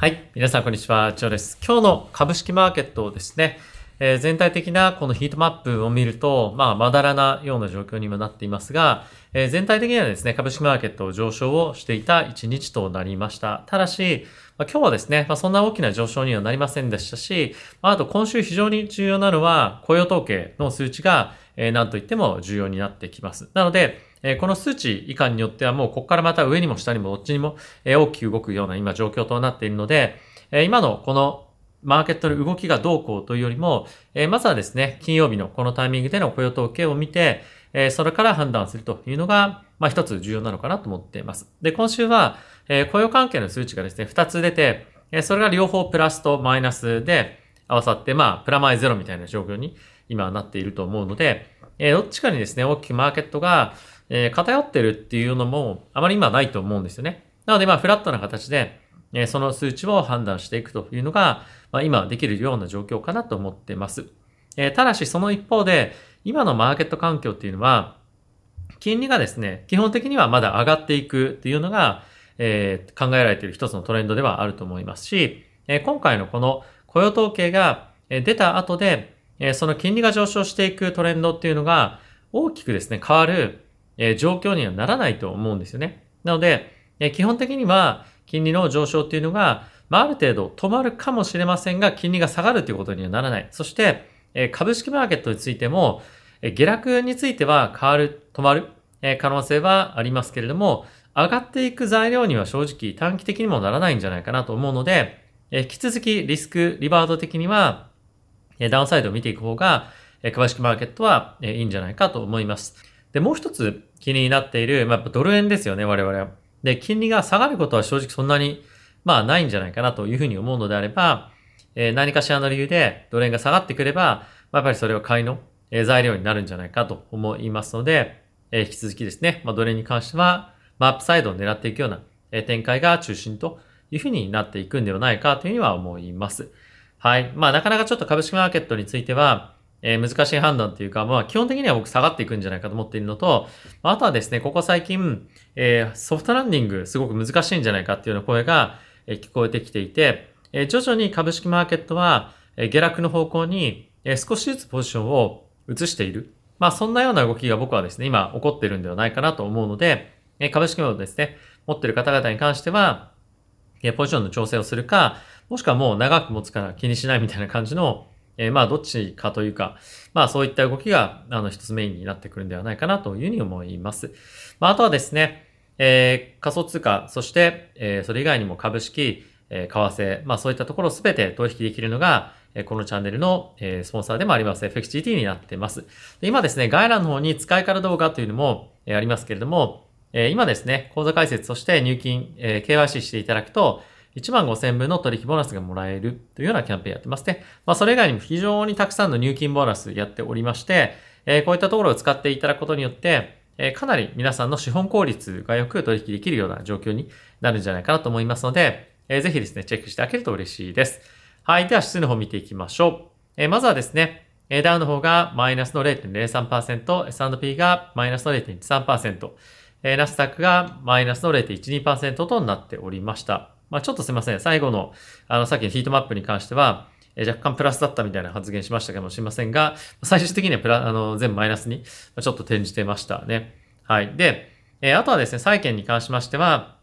はい。皆さん、こんにちは。ジョーです。今日の株式マーケットをですね、えー全体的なこのヒートマップを見ると、まあ、まだらなような状況にもなっていますが、えー全体的にはですね、株式マーケットを上昇をしていた一日となりました。ただし、まあ、今日はですね、まあ、そんな大きな上昇にはなりませんでしたし、まあ、あと今週非常に重要なのは、雇用統計の数値が、えー、何と言っても重要になってきます。なので、この数値以下によってはもうここからまた上にも下にもどっちにも大きく動くような今状況となっているので、今のこのマーケットの動きがどうこうというよりも、まずはですね、金曜日のこのタイミングでの雇用統計を見て、それから判断するというのが、まあ一つ重要なのかなと思っています。で、今週は、雇用関係の数値がですね、二つ出て、それが両方プラスとマイナスで合わさって、まあ、プラマイゼロみたいな状況に今なっていると思うので、どっちかにですね、大きくマーケットが、えー偏ってるっていうのもあまり今ないと思うんですよね。なので、まあ、フラットな形で、えーその数値を判断していくというのが、まあ、今できるような状況かなと思ってます。えーただし、その一方で、今のマーケット環境っていうのは、金利がですね、基本的にはまだ上がっていくっていうのが、えー考えられている一つのトレンドではあると思いますし、えー今回のこの雇用統計が出た後で、えーその金利が上昇していくトレンドっていうのが大きくですね、変わる、え状況にはならないと思うんですよね。なので、え基本的には金利の上昇っていうのが、まあ、ある程度止まるかもしれませんが、金利が下がるということにはならない。そして、え株式マーケットについても、え下落については変わる、止まる、え可能性はありますけれども、上がっていく材料には正直短期的にもならないんじゃないかなと思うので、え引き続きリスクリバウド的には、えダウンサイドを見ていく方が、えー株式マーケットはえいいんじゃないかと思います。で、もう一つ気になっている、まあ、やっぱドル円ですよね、我々は。で、金利が下がることは正直そんなに、まあ、ないんじゃないかなというふうに思うのであれば、えー何かしらの理由でドル円が下がってくれば、まあ、やっぱりそれは買いの、え材料になるんじゃないかと思いますので、えー引き続きですね、まあ、ドル円に関しては、まあ、アップサイドを狙っていくような、え展開が中心というふうになっていくんではないかというふうには思います。はい。まあ、なかなかちょっと株式マーケットについては、えー難しい判断というか、まあ、基本的には僕下がっていくんじゃないかと思っているのと、あとはですね、ここ最近、えーソフトランディングすごく難しいんじゃないかっていうような声が、え聞こえてきていて、えー徐々に株式マーケットは、え下落の方向に、え少しずつポジションを移している。まあ、そんなような動きが僕はですね、今起こっているんではないかなと思うので、えー株式をですね、持っている方々に関しては、えポジションの調整をするか、もしくはもう長く持つから気にしないみたいな感じの、えーまあ、どっちかというか、まあ、そういった動きが、あの、一つメインになってくるんではないかなというふうに思います。まあ、あとはですね、えー仮想通貨、そして、えーそれ以外にも株式、えー為替、まあ、そういったところをすべて取引できるのが、えーこのチャンネルの、えースポンサーでもあります FXGT になっています。で今ですね、概要欄の方に使い方動画というのも、えーありますけれども、えー今ですね、口座開設として入金、えー KYC していただくと、1万5000分の取引ボーナスがもらえるというようなキャンペーンやってますね。まあ、それ以外にも非常にたくさんの入金ボーナスやっておりまして、えーこういったところを使っていただくことによって、えーかなり皆さんの資本効率がよく取引できるような状況になるんじゃないかなと思いますので、えーぜひですね、チェックしてあげると嬉しいです。はい。では、指数の方見ていきましょう。えーまずはですね、えダウンの方がマイナスの0.03%、S&P がマイナスの0.13%、えーナスダックがマイナスの0.12%となっておりました。まあちょっとすいません。最後の、あの、さっきのヒートマップに関しては、え若干プラスだったみたいな発言しましたかもしれませんが、最終的にはプラ、あの、全部マイナスにちょっと転じてましたね。はい。で、えあとはですね、債券に関しましては、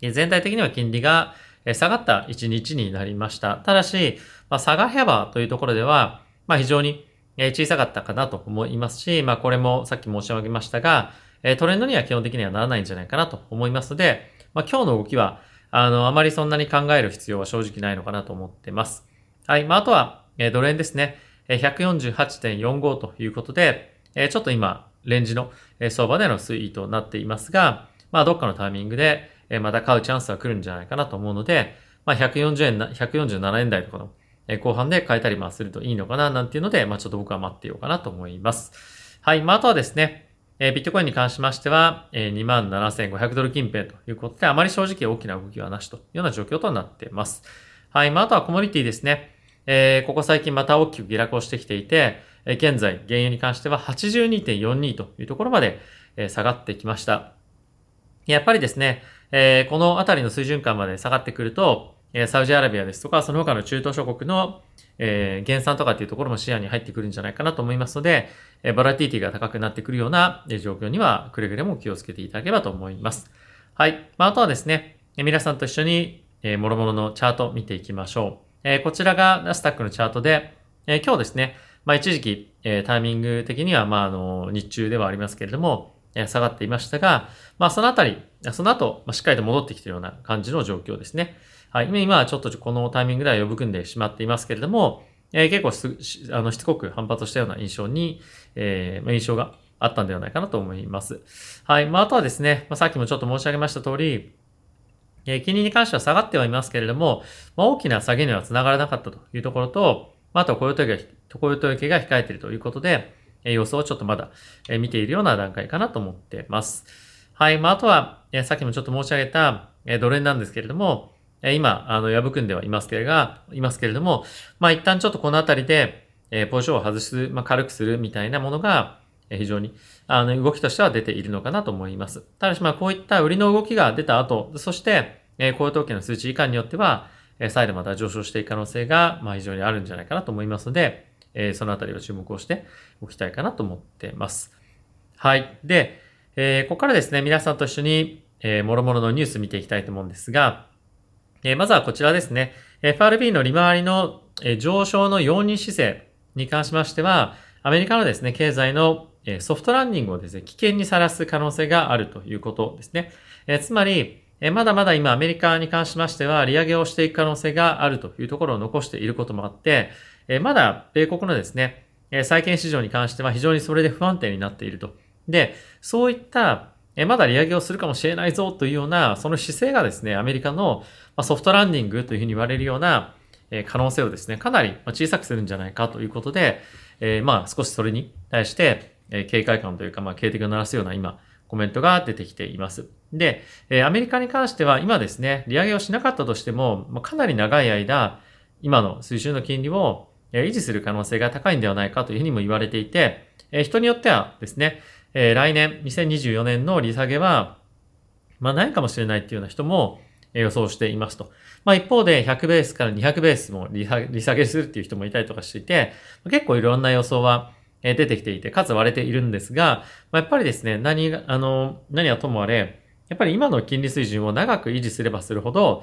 全体的には金利が下がった一日になりました。ただし、まあ、下が幅というところでは、まあ、非常に小さかったかなと思いますし、まあ、これもさっき申し上げましたが、えトレンドには基本的にはならないんじゃないかなと思いますので、まあ、今日の動きは、あの、あまりそんなに考える必要は正直ないのかなと思ってます。はい。まあ、あとは、えードル円ですね。えー148.45ということで、えーちょっと今、レンジのえ相場での推移となっていますが、まあ、どっかのタイミングで、えーまた買うチャンスは来るんじゃないかなと思うので、まあ、140円な、147円台とかの、え後半で買えたりまするといいのかな、なんていうので、まあ、ちょっと僕は待ってようかなと思います。はい。まあ、あとはですね、えービットコインに関しましては、えー27,500ドル近辺ということで、あまり正直大きな動きはなしというような状況となっています。はい。まあ、あとはコモディティですね。えーここ最近また大きく下落をしてきていて、えー現在、原油に関しては82.42というところまで、えー下がってきました。やっぱりですね、えーこのあたりの水準感まで下がってくると、えサウジアラビアですとか、その他の中東諸国の、え、減産とかっていうところも視野に入ってくるんじゃないかなと思いますので、えー、バラティティが高くなってくるような、状況にはくれぐれも気をつけていただければと思います。はい。まあ、あとはですね、え皆さんと一緒に、えー、諸々のチャート見ていきましょう。え、こちらがナスタックのチャートで、え、今日ですね、まあ、一時期、え、タイミング的には、まあ、あの、日中ではありますけれども、え下がっていましたが、まあ、そのあたり、その後、ま、しっかりと戻ってきているような感じの状況ですね。はい。今はちょっとこのタイミングでは呼ぶ組んでしまっていますけれども、えー、結構す、あの、しつこく反発したような印象に、えー、印象があったんではないかなと思います。はい。まあ、あとはですね、まあ、さっきもちょっと申し上げました通り、えー、金利に関しては下がってはいますけれども、まあ、大きな下げには繋がらなかったというところと、まあ、あとは雇用統計が、雇用統計が控えているということで、えー、予想をちょっとまだ、えー、見ているような段階かなと思ってます。はい。まあ、あとは、えー、さっきもちょっと申し上げた、えー、ドル円なんですけれども、え今、あの、破くんではいますけれが、いますけれども、まあ一旦ちょっとこのあたりで、えポジションを外す、まあ軽くするみたいなものが、え非常に、あの、動きとしては出ているのかなと思います。ただし、まあこういった売りの動きが出た後、そして、え雇用統計の数値以下によっては、え再度また上昇していく可能性が、まあ非常にあるんじゃないかなと思いますので、えそのあたりを注目をしておきたいかなと思っています。はい。で、えここからですね、皆さんと一緒に、えー、諸々のニュース見ていきたいと思うんですが、え、まずはこちらですね。FRB の利回りの、上昇の容認姿勢に関しましては、アメリカのですね、経済の、ソフトランディングをですね、危険にさらす可能性があるということですね。えつまり、えまだまだ今アメリカに関しましては利上げをしていく可能性があるというところを残していることもあって、えまだ米国のですね、え債券市場に関しては非常にそれで不安定になっていると。で、そういったえまだ利上げをするかもしれないぞというような、その姿勢がですね、アメリカのソフトランディングというふうに言われるような可能性をですね、かなり小さくするんじゃないかということで、えまあ少しそれに対して、警戒感というか、まあ警笛を鳴らすような今、コメントが出てきています。で、アメリカに関しては今ですね、利上げをしなかったとしても、かなり長い間、今の水準の金利を維持する可能性が高いんではないかというふうにも言われていて、人によってはですね、えー、来年、2024年の利下げは、まあないかもしれないっていうような人も予想していますと。まあ一方で100ベースから200ベースも利下げするっていう人もいたりとかしていて、結構いろんな予想は出てきていて、かつ割れているんですが、まあ、やっぱりですね、何が、あの、何はともあれ、やっぱり今の金利水準を長く維持すればするほど、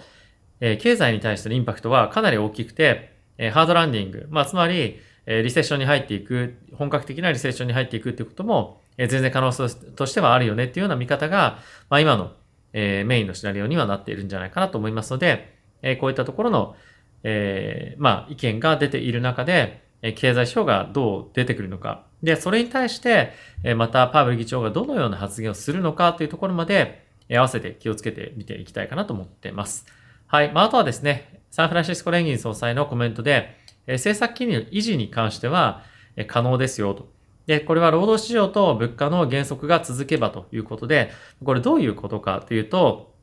えー、経済に対してのインパクトはかなり大きくて、えー、ハードランディング、まあつまり、えー、リセッションに入っていく、本格的なリセッションに入っていくっていうことも、え全然可能性としてはあるよねっていうような見方が、まあ、今の、えメインのシナリオにはなっているんじゃないかなと思いますので、えこういったところの、えまあ、意見が出ている中で、え経済指標がどう出てくるのか。で、それに対して、えまたパウエル議長がどのような発言をするのかというところまで、え合わせて気をつけてみていきたいかなと思っています。はい。まあ、あとはですね、サンフランシスコ連銀総裁のコメントで、え政策金利の維持に関しては、え可能ですよと。で、これは労働市場と物価の減速が続けばということで、これどういうことかというと、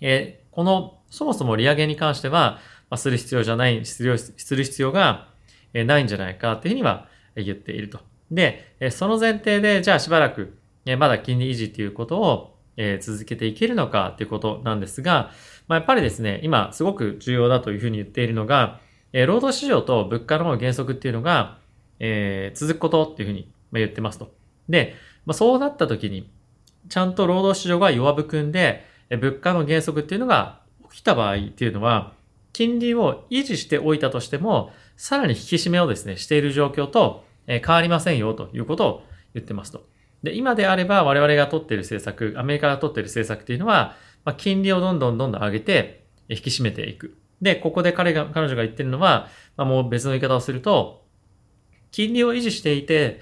えこの、そもそも利上げに関しては、まあ、する必要じゃない、するする必要がないんじゃないかというふうには言っていると。で、その前提で、じゃあしばらく、まだ金利維持ということを続けていけるのかということなんですが、まあ、やっぱりですね、今すごく重要だというふうに言っているのが、労働市場と物価の減速っていうのが、えー、続くことっていうふうに言ってますと。で、まあ、そうなった時に、ちゃんと労働市場が弱含んで、物価の減速っていうのが起きた場合っていうのは、金利を維持しておいたとしても、さらに引き締めをですね、している状況と、え変わりませんよということを言ってますと。で、今であれば我々が取っている政策、アメリカが取っている政策っていうのは、まあ、金利をどんどんどんどん上げて、引き締めていく。で、ここで彼が、彼女が言ってるのは、まあ、もう別の言い方をすると、金利を維持していて、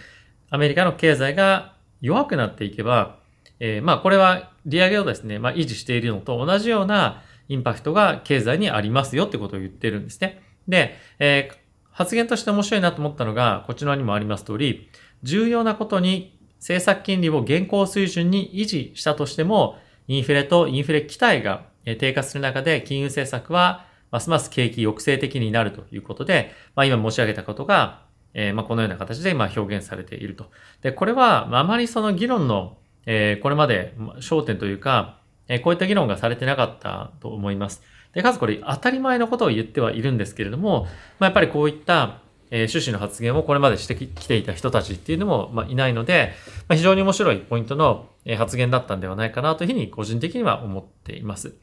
アメリカの経済が弱くなっていけば、えー、まあこれは利上げをですね、まあ維持しているのと同じようなインパクトが経済にありますよってことを言ってるんですね。で、えー、発言として面白いなと思ったのが、こちらにもあります通り、重要なことに政策金利を現行水準に維持したとしても、インフレとインフレ期待が低下する中で金融政策はますます景気抑制的になるということで、まあ今申し上げたことがえー、まあ、このような形でま表現されていると。で、これは、あまりその議論の、えー、これまで焦点というか、えー、こういった議論がされてなかったと思います。で、かつこれ当たり前のことを言ってはいるんですけれども、まあ、やっぱりこういった、え、趣旨の発言をこれまでしてきていた人たちっていうのも、ま、いないので、ま、非常に面白いポイントの、え、発言だったんではないかなというふうに個人的には思っています。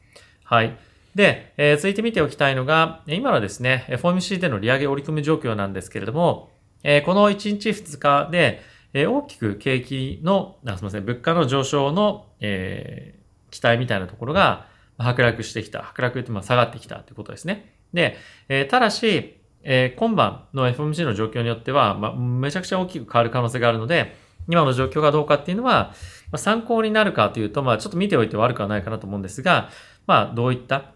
はい。で、えー、続いて見ておきたいのが、今のですね、FOMC での利上げ折り込み状況なんですけれども、えー、この1日2日で、えー、大きく景気の、あすみません、物価の上昇の、えー、期待みたいなところが、剥落してきた。剥落ってまあ下がってきたということですね。で、えー、ただし、えー、今晩の FMC の状況によっては、まあ、めちゃくちゃ大きく変わる可能性があるので、今の状況がどうかっていうのは、まあ、参考になるかというと、まあ、ちょっと見ておいて悪くはないかなと思うんですが、まあ、どういった、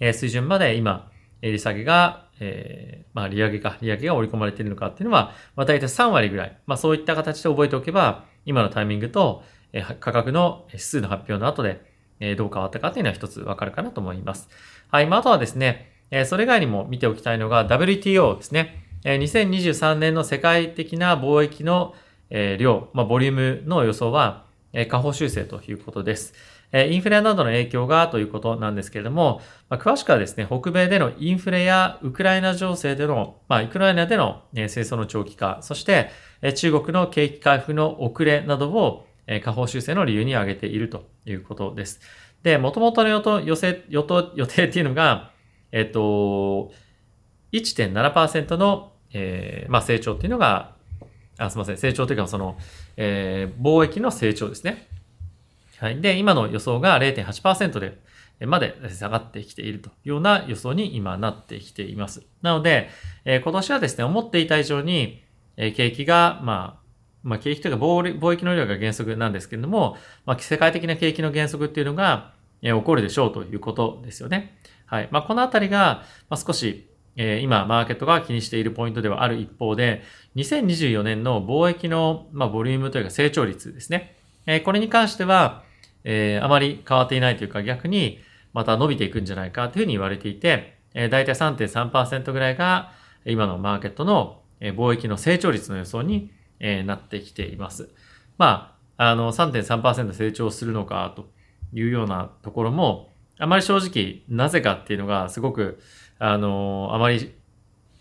え、水準まで今、利下げが、えー、まあ、利上げか、利上げが織り込まれているのかっていうのは、まあ、大体3割ぐらい。まあ、そういった形で覚えておけば、今のタイミングと、えー、価格の指数の発表の後で、えー、どう変わったかっていうのは一つわかるかなと思います。はい。まあ、あとはですね、えー、それ以外にも見ておきたいのが WTO ですね。えー、2023年の世界的な貿易の、えー、量、まあ、ボリュームの予想は、えー、下方修正ということです。インフレなどの影響がということなんですけれども、まあ、詳しくはですね、北米でのインフレやウクライナ情勢での、まあ、ウクライナでの戦争の長期化、そして中国の景気回復の遅れなどを下方修正の理由に挙げているということです。で、元々の予定、予定、予定っていうのが、えっと、1.7%の、えー、まあ、成長っていうのが、あすみません、成長というか、その、えー、貿易の成長ですね。はい。で、今の予想が0.8%で、まで下がってきているというような予想に今なってきています。なので、えー、今年はですね、思っていた以上に、えー、景気が、まあ、まあ、景気というか貿易の量が原則なんですけれども、まあ、世界的な景気の原則っていうのが、えー、起こるでしょうということですよね。はい。まあ、このあたりが、まあ、少し、えー、今、マーケットが気にしているポイントではある一方で、2024年の貿易の、まあ、ボリュームというか成長率ですね。えー、これに関しては、えー、あまり変わっていないというか逆にまた伸びていくんじゃないかというふうに言われていて、えー、大体3.3%ぐらいが今のマーケットの貿易の成長率の予想に、えー、なってきています。まあ、あの3.3%成長するのかというようなところも、あまり正直なぜかっていうのがすごく、あの、あまり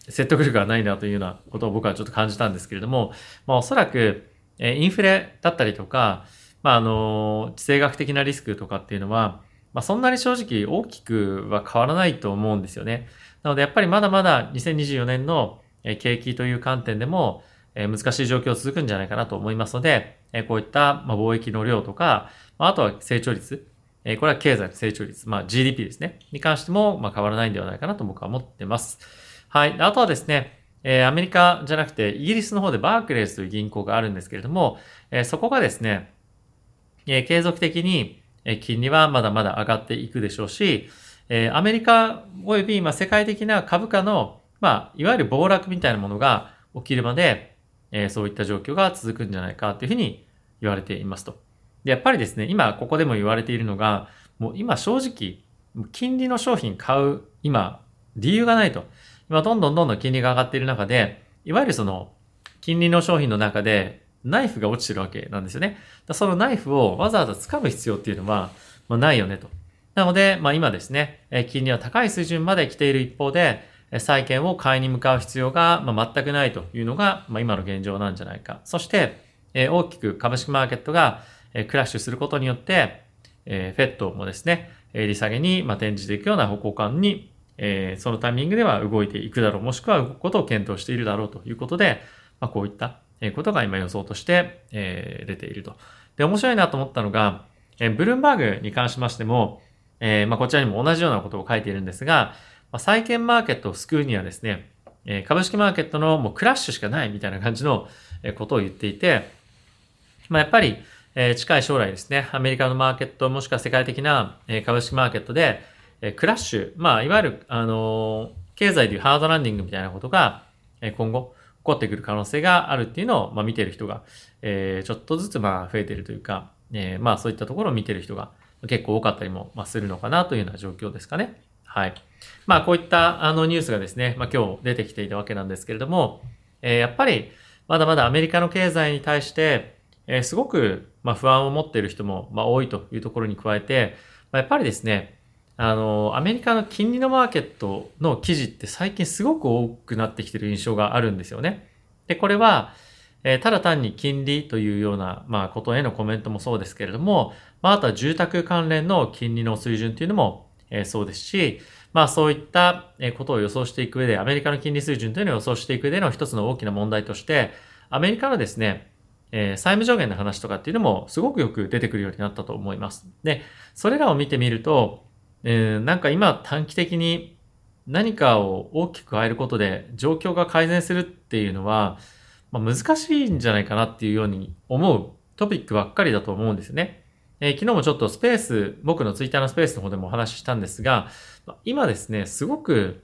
説得力がないなというようなことを僕はちょっと感じたんですけれども、まあおそらく、えインフレだったりとか、まあ、あの、地政学的なリスクとかっていうのは、まあ、そんなに正直大きくは変わらないと思うんですよね。なので、やっぱりまだまだ2024年の景気という観点でも、難しい状況続くんじゃないかなと思いますので、こういった貿易の量とか、あとは成長率、これは経済の成長率、まあ GDP ですね、に関しても変わらないんではないかなと僕は思ってます。はい。あとはですね、アメリカじゃなくてイギリスの方でバークレーズという銀行があるんですけれども、そこがですね、え継続的にえ金利はまだまだ上がっていくでしょうし、えアメリカ及び今世界的な株価の、まあ、いわゆる暴落みたいなものが起きるまで、えそういった状況が続くんじゃないかというふうに言われていますと。で、やっぱりですね、今ここでも言われているのが、もう今正直、金利の商品買う、今、理由がないと。今どんどんどんどん金利が上がっている中で、いわゆるその、金利の商品の中でナイフが落ちてるわけなんですよね。そのナイフをわざわざ掴む必要っていうのは、まあ、ないよねと。なので、まあ、今ですね、金利は高い水準まで来ている一方で、債券を買いに向かう必要が、まあ、全くないというのが、まあ、今の現状なんじゃないか。そして、大きく株式マーケットがクラッシュすることによって、フェットもですね、利下げに転じていくような方向感に、そのタイミングでは動いていくだろう、もしくは動くことを検討しているだろうということで、まあ、こういったえことが今予想として、え出ていると。で、面白いなと思ったのが、えブルームバーグに関しましても、えまあ、こちらにも同じようなことを書いているんですが、まあ、債券マーケットを救うにはですね、え株式マーケットのもうクラッシュしかないみたいな感じのことを言っていて、まあ、やっぱり、え近い将来ですね、アメリカのマーケットもしくは世界的な株式マーケットで、えクラッシュ、まあ、いわゆる、あの経済でいうハードランディングみたいなことが、え今後、こってくる可能性があるっていうのを、まあ、見てる人が、えー、ちょっとずつまあ増えてるというか、えー、まあそういったところを見てる人が結構多かったりもするのかなというような状況ですかね。はい。まあこういったあのニュースがですね、まあ今日出てきていたわけなんですけれども、えー、やっぱりまだまだアメリカの経済に対して、えー、すごくまあ不安を持っている人もまあ多いというところに加えて、まあ、やっぱりですね、あの、アメリカの金利のマーケットの記事って最近すごく多くなってきてる印象があるんですよね。で、これは、えー、ただ単に金利というような、まあ、ことへのコメントもそうですけれども、まあ、あとは住宅関連の金利の水準っていうのも、えー、そうですし、まあ、そういったことを予想していく上で、アメリカの金利水準というのを予想していく上での一つの大きな問題として、アメリカのですね、えー、債務上限の話とかっていうのもすごくよく出てくるようになったと思います。で、それらを見てみると、え、なんか今短期的に何かを大きく変えることで状況が改善するっていうのは、まあ、難しいんじゃないかなっていうように思うトピックばっかりだと思うんですね。えー、昨日もちょっとスペース、僕のツイッターのスペースの方でもお話ししたんですが、今ですね、すごく、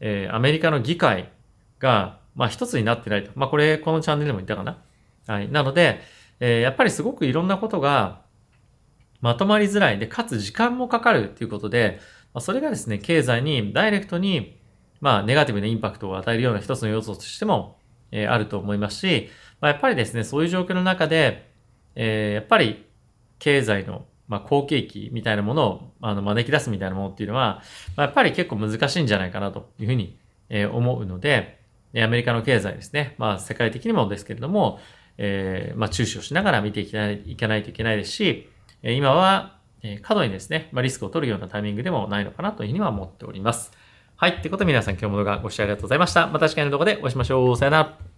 えー、アメリカの議会が、まあ一つになってないと。まあこれ、このチャンネルでも言ったかな。はい。なので、えー、やっぱりすごくいろんなことがまとまりづらい。で、かつ時間もかかるっていうことで、それがですね、経済にダイレクトに、まあ、ネガティブなインパクトを与えるような一つの要素としても、えー、あると思いますし、まあ、やっぱりですね、そういう状況の中で、えー、やっぱり経済の、まあ、好景気みたいなものを、あの、招き出すみたいなものっていうのは、まあ、やっぱり結構難しいんじゃないかなというふうに、えー、思うので、アメリカの経済ですね、まあ、世界的にもですけれども、えー、まあ、注視をしながら見ていかないいかないといけないですし、今は、過度にですね、ま、リスクを取るようなタイミングでもないのかなというふうには思っております。はい。ってことで皆さん今日も動画ご視聴ありがとうございました。また次回の動画でお会いしましょう。さよなら。